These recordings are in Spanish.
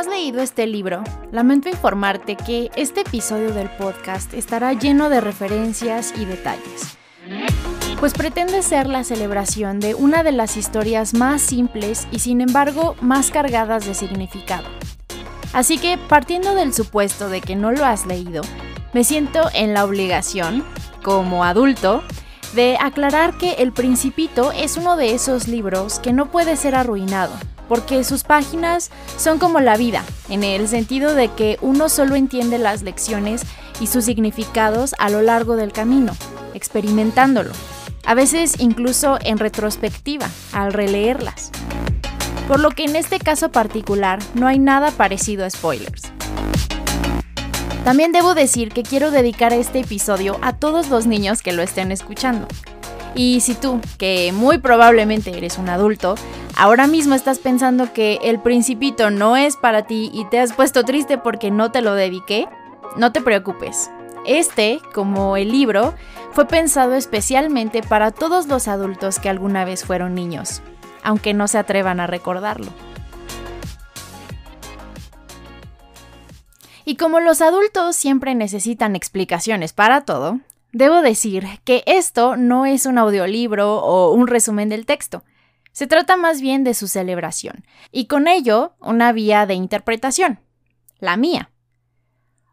has leído este libro, lamento informarte que este episodio del podcast estará lleno de referencias y detalles, pues pretende ser la celebración de una de las historias más simples y sin embargo más cargadas de significado. Así que, partiendo del supuesto de que no lo has leído, me siento en la obligación, como adulto, de aclarar que El Principito es uno de esos libros que no puede ser arruinado, porque sus páginas son como la vida, en el sentido de que uno solo entiende las lecciones y sus significados a lo largo del camino, experimentándolo, a veces incluso en retrospectiva, al releerlas. Por lo que en este caso particular no hay nada parecido a spoilers. También debo decir que quiero dedicar este episodio a todos los niños que lo estén escuchando. Y si tú, que muy probablemente eres un adulto, ahora mismo estás pensando que el principito no es para ti y te has puesto triste porque no te lo dediqué, no te preocupes. Este, como el libro, fue pensado especialmente para todos los adultos que alguna vez fueron niños, aunque no se atrevan a recordarlo. Y como los adultos siempre necesitan explicaciones para todo, debo decir que esto no es un audiolibro o un resumen del texto. Se trata más bien de su celebración, y con ello una vía de interpretación, la mía.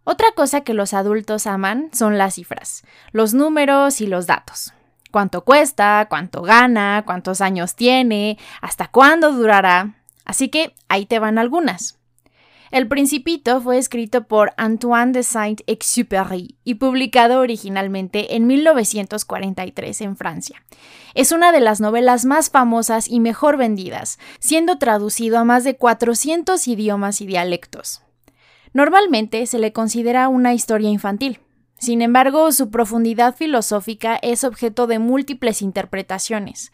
Otra cosa que los adultos aman son las cifras, los números y los datos. Cuánto cuesta, cuánto gana, cuántos años tiene, hasta cuándo durará. Así que ahí te van algunas. El Principito fue escrito por Antoine de Saint-Exupéry y publicado originalmente en 1943 en Francia. Es una de las novelas más famosas y mejor vendidas, siendo traducido a más de 400 idiomas y dialectos. Normalmente se le considera una historia infantil. Sin embargo, su profundidad filosófica es objeto de múltiples interpretaciones.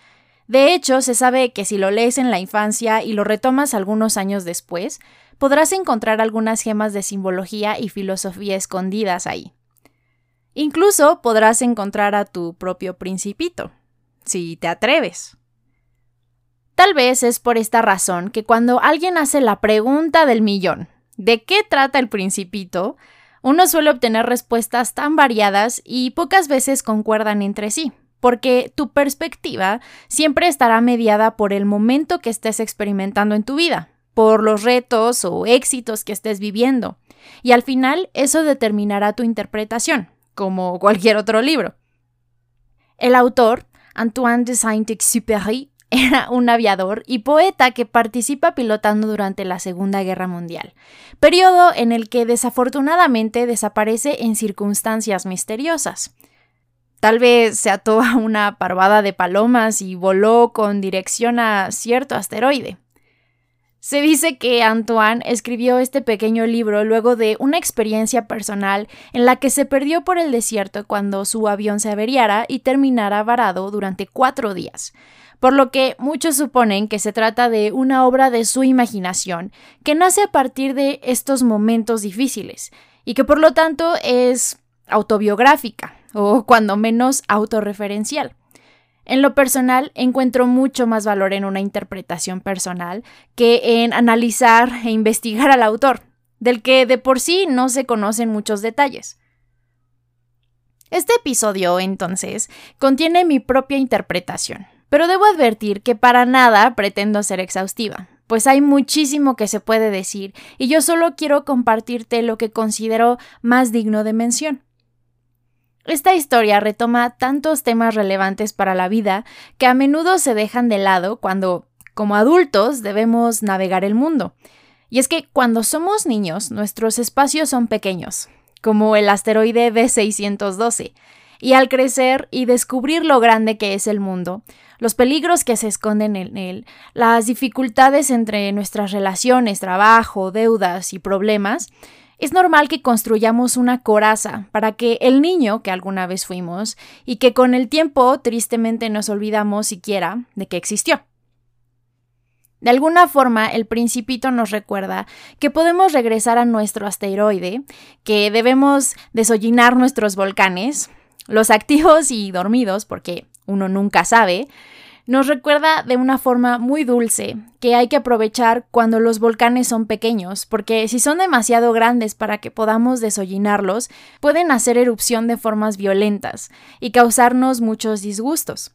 De hecho, se sabe que si lo lees en la infancia y lo retomas algunos años después, podrás encontrar algunas gemas de simbología y filosofía escondidas ahí. Incluso podrás encontrar a tu propio principito, si te atreves. Tal vez es por esta razón que cuando alguien hace la pregunta del millón, ¿de qué trata el principito? uno suele obtener respuestas tan variadas y pocas veces concuerdan entre sí, porque tu perspectiva siempre estará mediada por el momento que estés experimentando en tu vida, por los retos o éxitos que estés viviendo. Y al final eso determinará tu interpretación, como cualquier otro libro. El autor, Antoine de Saint-Exupéry, era un aviador y poeta que participa pilotando durante la Segunda Guerra Mundial, periodo en el que desafortunadamente desaparece en circunstancias misteriosas. Tal vez se ató a una parvada de palomas y voló con dirección a cierto asteroide. Se dice que Antoine escribió este pequeño libro luego de una experiencia personal en la que se perdió por el desierto cuando su avión se averiara y terminara varado durante cuatro días, por lo que muchos suponen que se trata de una obra de su imaginación que nace a partir de estos momentos difíciles y que por lo tanto es autobiográfica o cuando menos autorreferencial. En lo personal, encuentro mucho más valor en una interpretación personal que en analizar e investigar al autor, del que de por sí no se conocen muchos detalles. Este episodio, entonces, contiene mi propia interpretación, pero debo advertir que para nada pretendo ser exhaustiva, pues hay muchísimo que se puede decir y yo solo quiero compartirte lo que considero más digno de mención. Esta historia retoma tantos temas relevantes para la vida que a menudo se dejan de lado cuando, como adultos, debemos navegar el mundo. Y es que cuando somos niños, nuestros espacios son pequeños, como el asteroide B612, y al crecer y descubrir lo grande que es el mundo, los peligros que se esconden en él, las dificultades entre nuestras relaciones, trabajo, deudas y problemas, es normal que construyamos una coraza para que el niño que alguna vez fuimos y que con el tiempo tristemente nos olvidamos siquiera de que existió. De alguna forma, el principito nos recuerda que podemos regresar a nuestro asteroide, que debemos desollinar nuestros volcanes, los activos y dormidos, porque uno nunca sabe, nos recuerda de una forma muy dulce que hay que aprovechar cuando los volcanes son pequeños, porque si son demasiado grandes para que podamos desollinarlos, pueden hacer erupción de formas violentas y causarnos muchos disgustos.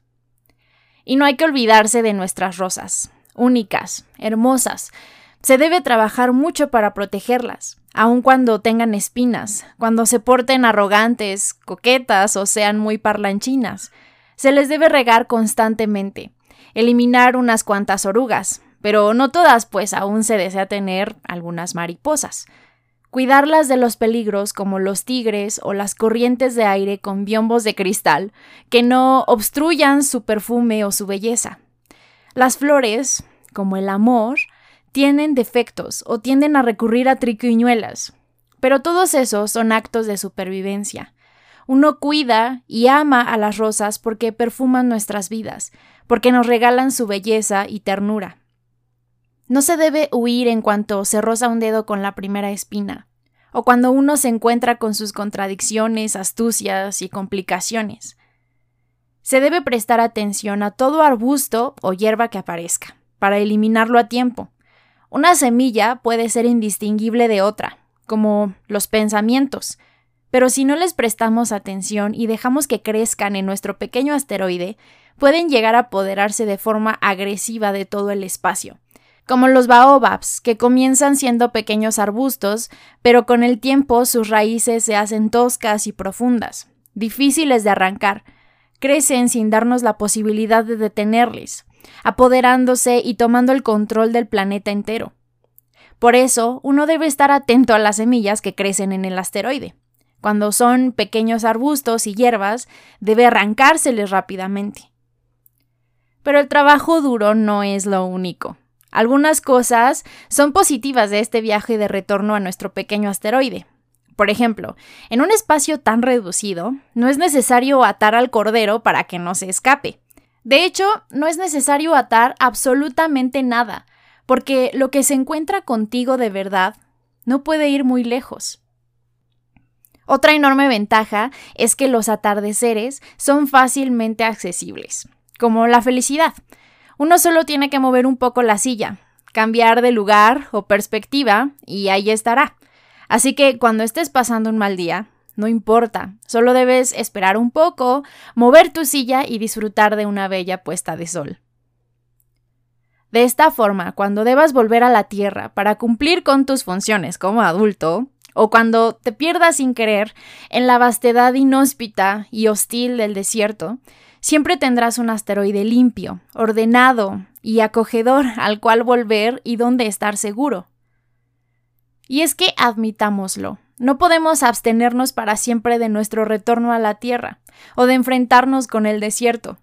Y no hay que olvidarse de nuestras rosas, únicas, hermosas. Se debe trabajar mucho para protegerlas, aun cuando tengan espinas, cuando se porten arrogantes, coquetas o sean muy parlanchinas. Se les debe regar constantemente, eliminar unas cuantas orugas, pero no todas, pues aún se desea tener algunas mariposas. Cuidarlas de los peligros como los tigres o las corrientes de aire con biombos de cristal que no obstruyan su perfume o su belleza. Las flores, como el amor, tienen defectos o tienden a recurrir a triquiñuelas, pero todos esos son actos de supervivencia. Uno cuida y ama a las rosas porque perfuman nuestras vidas, porque nos regalan su belleza y ternura. No se debe huir en cuanto se roza un dedo con la primera espina, o cuando uno se encuentra con sus contradicciones, astucias y complicaciones. Se debe prestar atención a todo arbusto o hierba que aparezca, para eliminarlo a tiempo. Una semilla puede ser indistinguible de otra, como los pensamientos, pero si no les prestamos atención y dejamos que crezcan en nuestro pequeño asteroide, pueden llegar a apoderarse de forma agresiva de todo el espacio, como los baobabs, que comienzan siendo pequeños arbustos, pero con el tiempo sus raíces se hacen toscas y profundas, difíciles de arrancar, crecen sin darnos la posibilidad de detenerles, apoderándose y tomando el control del planeta entero. Por eso, uno debe estar atento a las semillas que crecen en el asteroide. Cuando son pequeños arbustos y hierbas, debe arrancárseles rápidamente. Pero el trabajo duro no es lo único. Algunas cosas son positivas de este viaje de retorno a nuestro pequeño asteroide. Por ejemplo, en un espacio tan reducido, no es necesario atar al cordero para que no se escape. De hecho, no es necesario atar absolutamente nada, porque lo que se encuentra contigo de verdad no puede ir muy lejos. Otra enorme ventaja es que los atardeceres son fácilmente accesibles, como la felicidad. Uno solo tiene que mover un poco la silla, cambiar de lugar o perspectiva y ahí estará. Así que cuando estés pasando un mal día, no importa, solo debes esperar un poco, mover tu silla y disfrutar de una bella puesta de sol. De esta forma, cuando debas volver a la Tierra para cumplir con tus funciones como adulto, o cuando te pierdas sin querer en la vastedad inhóspita y hostil del desierto, siempre tendrás un asteroide limpio, ordenado y acogedor al cual volver y donde estar seguro. Y es que admitámoslo, no podemos abstenernos para siempre de nuestro retorno a la Tierra o de enfrentarnos con el desierto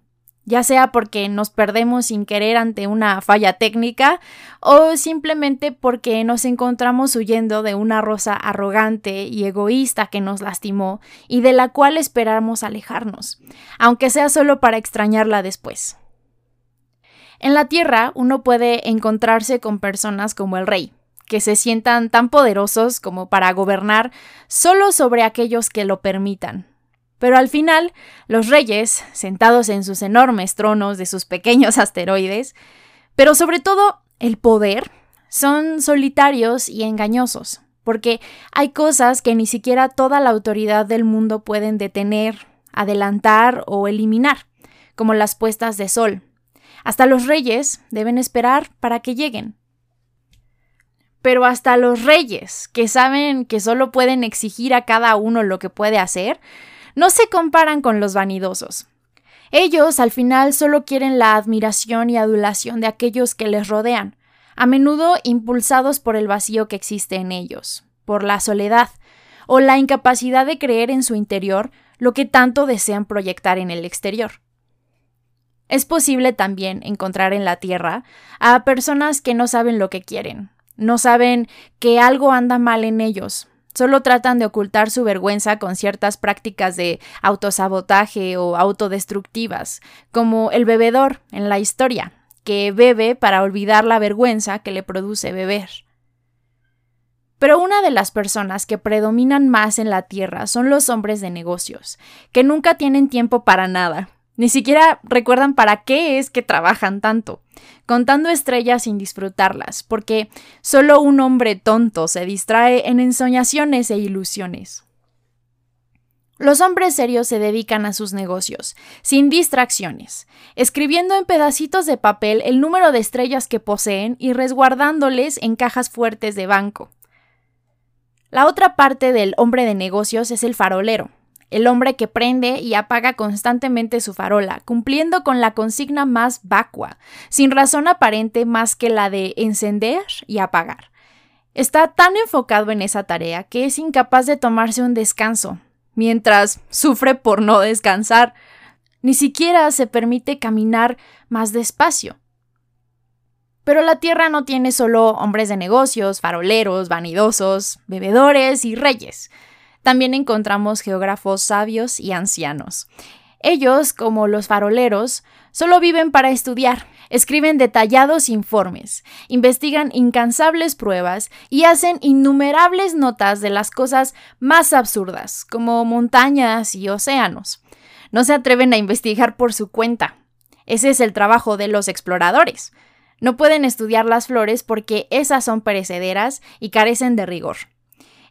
ya sea porque nos perdemos sin querer ante una falla técnica o simplemente porque nos encontramos huyendo de una rosa arrogante y egoísta que nos lastimó y de la cual esperamos alejarnos, aunque sea solo para extrañarla después. En la Tierra uno puede encontrarse con personas como el rey, que se sientan tan poderosos como para gobernar solo sobre aquellos que lo permitan, pero al final, los reyes, sentados en sus enormes tronos de sus pequeños asteroides, pero sobre todo el poder, son solitarios y engañosos, porque hay cosas que ni siquiera toda la autoridad del mundo pueden detener, adelantar o eliminar, como las puestas de sol. Hasta los reyes deben esperar para que lleguen. Pero hasta los reyes, que saben que solo pueden exigir a cada uno lo que puede hacer, no se comparan con los vanidosos. Ellos al final solo quieren la admiración y adulación de aquellos que les rodean, a menudo impulsados por el vacío que existe en ellos, por la soledad, o la incapacidad de creer en su interior lo que tanto desean proyectar en el exterior. Es posible también encontrar en la Tierra a personas que no saben lo que quieren, no saben que algo anda mal en ellos, Solo tratan de ocultar su vergüenza con ciertas prácticas de autosabotaje o autodestructivas, como el bebedor en la historia, que bebe para olvidar la vergüenza que le produce beber. Pero una de las personas que predominan más en la Tierra son los hombres de negocios, que nunca tienen tiempo para nada. Ni siquiera recuerdan para qué es que trabajan tanto, contando estrellas sin disfrutarlas, porque solo un hombre tonto se distrae en ensoñaciones e ilusiones. Los hombres serios se dedican a sus negocios, sin distracciones, escribiendo en pedacitos de papel el número de estrellas que poseen y resguardándoles en cajas fuertes de banco. La otra parte del hombre de negocios es el farolero, el hombre que prende y apaga constantemente su farola, cumpliendo con la consigna más vacua, sin razón aparente más que la de encender y apagar. Está tan enfocado en esa tarea que es incapaz de tomarse un descanso, mientras sufre por no descansar. Ni siquiera se permite caminar más despacio. Pero la Tierra no tiene solo hombres de negocios, faroleros, vanidosos, bebedores y reyes. También encontramos geógrafos sabios y ancianos. Ellos, como los faroleros, solo viven para estudiar, escriben detallados informes, investigan incansables pruebas y hacen innumerables notas de las cosas más absurdas, como montañas y océanos. No se atreven a investigar por su cuenta. Ese es el trabajo de los exploradores. No pueden estudiar las flores porque esas son perecederas y carecen de rigor.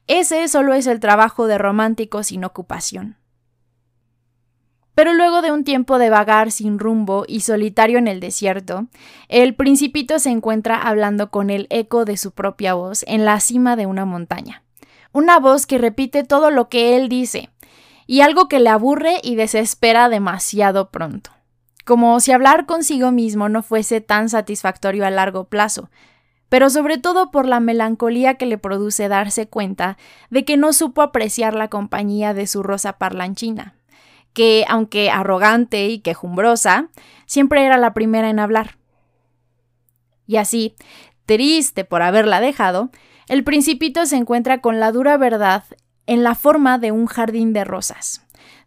Ese solo es el trabajo de románticos sin ocupación. Pero luego de un tiempo de vagar sin rumbo y solitario en el desierto, el principito se encuentra hablando con el eco de su propia voz en la cima de una montaña. Una voz que repite todo lo que él dice, y algo que le aburre y desespera demasiado pronto como si hablar consigo mismo no fuese tan satisfactorio a largo plazo, pero sobre todo por la melancolía que le produce darse cuenta de que no supo apreciar la compañía de su rosa parlanchina, que, aunque arrogante y quejumbrosa, siempre era la primera en hablar. Y así, triste por haberla dejado, el principito se encuentra con la dura verdad en la forma de un jardín de rosas,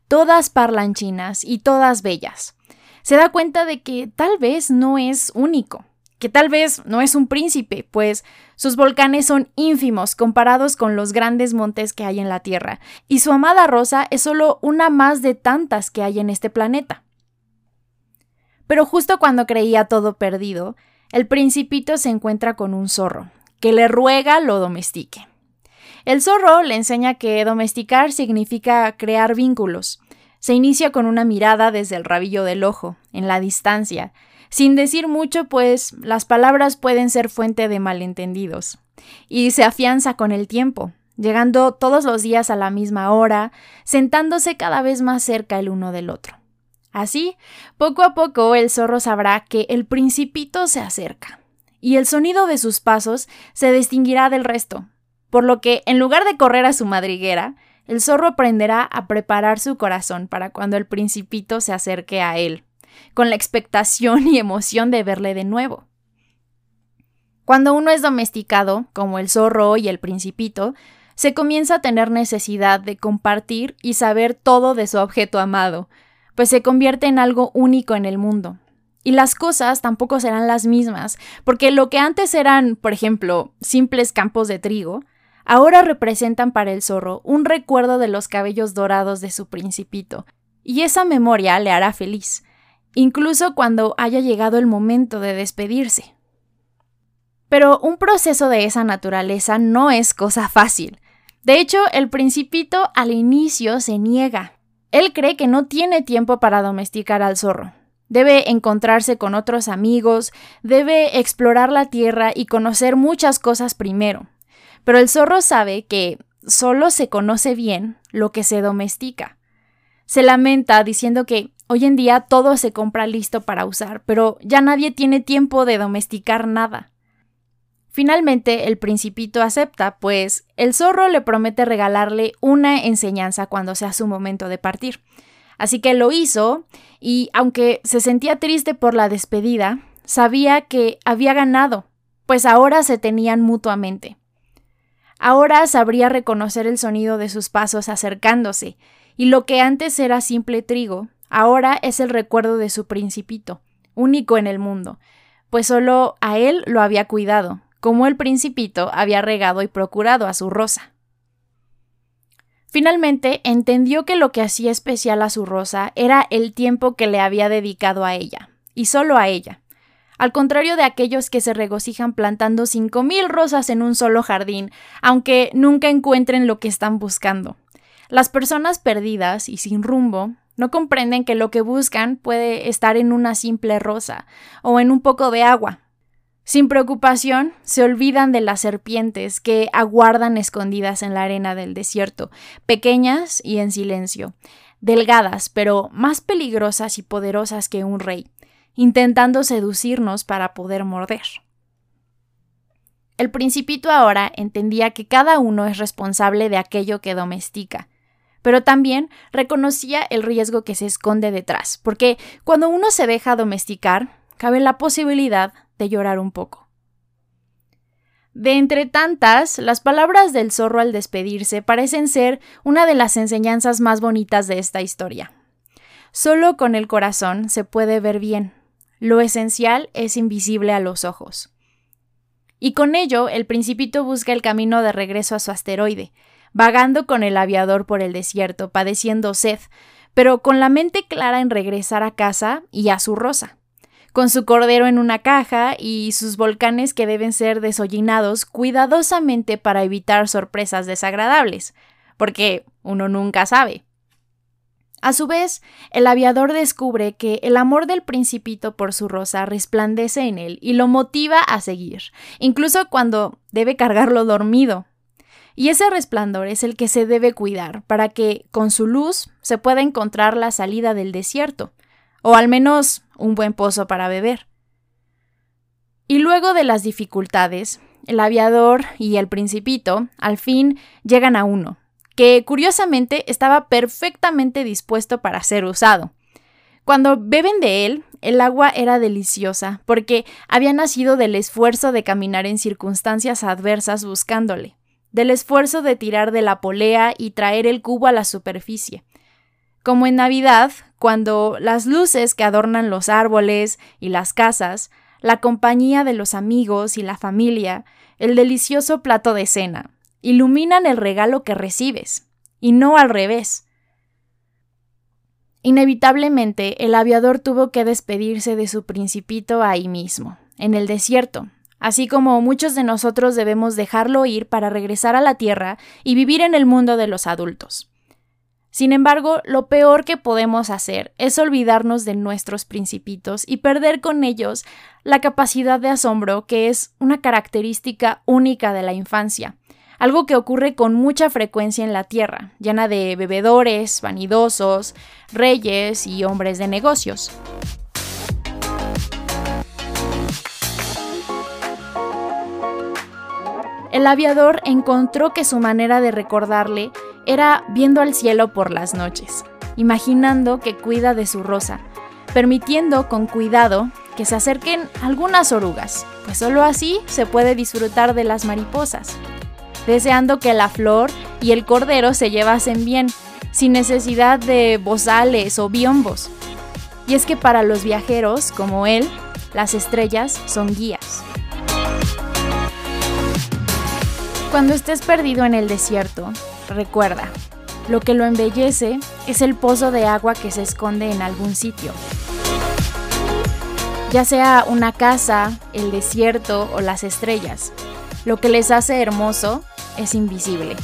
todas parlanchinas y todas bellas, se da cuenta de que tal vez no es único, que tal vez no es un príncipe, pues sus volcanes son ínfimos comparados con los grandes montes que hay en la Tierra, y su amada Rosa es solo una más de tantas que hay en este planeta. Pero justo cuando creía todo perdido, el principito se encuentra con un zorro, que le ruega lo domestique. El zorro le enseña que domesticar significa crear vínculos, se inicia con una mirada desde el rabillo del ojo, en la distancia, sin decir mucho, pues las palabras pueden ser fuente de malentendidos, y se afianza con el tiempo, llegando todos los días a la misma hora, sentándose cada vez más cerca el uno del otro. Así, poco a poco el zorro sabrá que el principito se acerca, y el sonido de sus pasos se distinguirá del resto, por lo que, en lugar de correr a su madriguera, el zorro aprenderá a preparar su corazón para cuando el principito se acerque a él, con la expectación y emoción de verle de nuevo. Cuando uno es domesticado, como el zorro y el principito, se comienza a tener necesidad de compartir y saber todo de su objeto amado, pues se convierte en algo único en el mundo. Y las cosas tampoco serán las mismas, porque lo que antes eran, por ejemplo, simples campos de trigo, ahora representan para el zorro un recuerdo de los cabellos dorados de su principito, y esa memoria le hará feliz, incluso cuando haya llegado el momento de despedirse. Pero un proceso de esa naturaleza no es cosa fácil. De hecho, el principito al inicio se niega. Él cree que no tiene tiempo para domesticar al zorro. Debe encontrarse con otros amigos, debe explorar la tierra y conocer muchas cosas primero. Pero el zorro sabe que solo se conoce bien lo que se domestica. Se lamenta diciendo que hoy en día todo se compra listo para usar, pero ya nadie tiene tiempo de domesticar nada. Finalmente, el principito acepta, pues el zorro le promete regalarle una enseñanza cuando sea su momento de partir. Así que lo hizo, y aunque se sentía triste por la despedida, sabía que había ganado, pues ahora se tenían mutuamente. Ahora sabría reconocer el sonido de sus pasos acercándose, y lo que antes era simple trigo, ahora es el recuerdo de su principito, único en el mundo, pues solo a él lo había cuidado, como el principito había regado y procurado a su rosa. Finalmente entendió que lo que hacía especial a su rosa era el tiempo que le había dedicado a ella, y solo a ella. Al contrario de aquellos que se regocijan plantando cinco mil rosas en un solo jardín, aunque nunca encuentren lo que están buscando. Las personas perdidas y sin rumbo no comprenden que lo que buscan puede estar en una simple rosa o en un poco de agua. Sin preocupación, se olvidan de las serpientes que aguardan escondidas en la arena del desierto, pequeñas y en silencio, delgadas, pero más peligrosas y poderosas que un rey, intentando seducirnos para poder morder. El principito ahora entendía que cada uno es responsable de aquello que domestica, pero también reconocía el riesgo que se esconde detrás, porque cuando uno se deja domesticar, cabe la posibilidad de llorar un poco. De entre tantas, las palabras del zorro al despedirse parecen ser una de las enseñanzas más bonitas de esta historia. Solo con el corazón se puede ver bien. Lo esencial es invisible a los ojos. Y con ello, el principito busca el camino de regreso a su asteroide, vagando con el aviador por el desierto, padeciendo sed, pero con la mente clara en regresar a casa y a su rosa, con su cordero en una caja y sus volcanes que deben ser desollinados cuidadosamente para evitar sorpresas desagradables, porque uno nunca sabe. A su vez, el aviador descubre que el amor del principito por su rosa resplandece en él y lo motiva a seguir, incluso cuando debe cargarlo dormido, y ese resplandor es el que se debe cuidar para que con su luz se pueda encontrar la salida del desierto, o al menos un buen pozo para beber. Y luego de las dificultades, el aviador y el principito al fin llegan a uno, que curiosamente estaba perfectamente dispuesto para ser usado. Cuando beben de él, el agua era deliciosa, porque había nacido del esfuerzo de caminar en circunstancias adversas buscándole del esfuerzo de tirar de la polea y traer el cubo a la superficie. Como en Navidad, cuando las luces que adornan los árboles y las casas, la compañía de los amigos y la familia, el delicioso plato de cena, iluminan el regalo que recibes, y no al revés. Inevitablemente, el aviador tuvo que despedirse de su principito ahí mismo, en el desierto, así como muchos de nosotros debemos dejarlo ir para regresar a la Tierra y vivir en el mundo de los adultos. Sin embargo, lo peor que podemos hacer es olvidarnos de nuestros principitos y perder con ellos la capacidad de asombro que es una característica única de la infancia, algo que ocurre con mucha frecuencia en la Tierra, llena de bebedores, vanidosos, reyes y hombres de negocios. El aviador encontró que su manera de recordarle era viendo al cielo por las noches, imaginando que cuida de su rosa, permitiendo con cuidado que se acerquen algunas orugas, pues solo así se puede disfrutar de las mariposas, deseando que la flor y el cordero se llevasen bien, sin necesidad de bozales o biombos. Y es que para los viajeros, como él, las estrellas son guías. Cuando estés perdido en el desierto, recuerda, lo que lo embellece es el pozo de agua que se esconde en algún sitio. Ya sea una casa, el desierto o las estrellas, lo que les hace hermoso es invisible.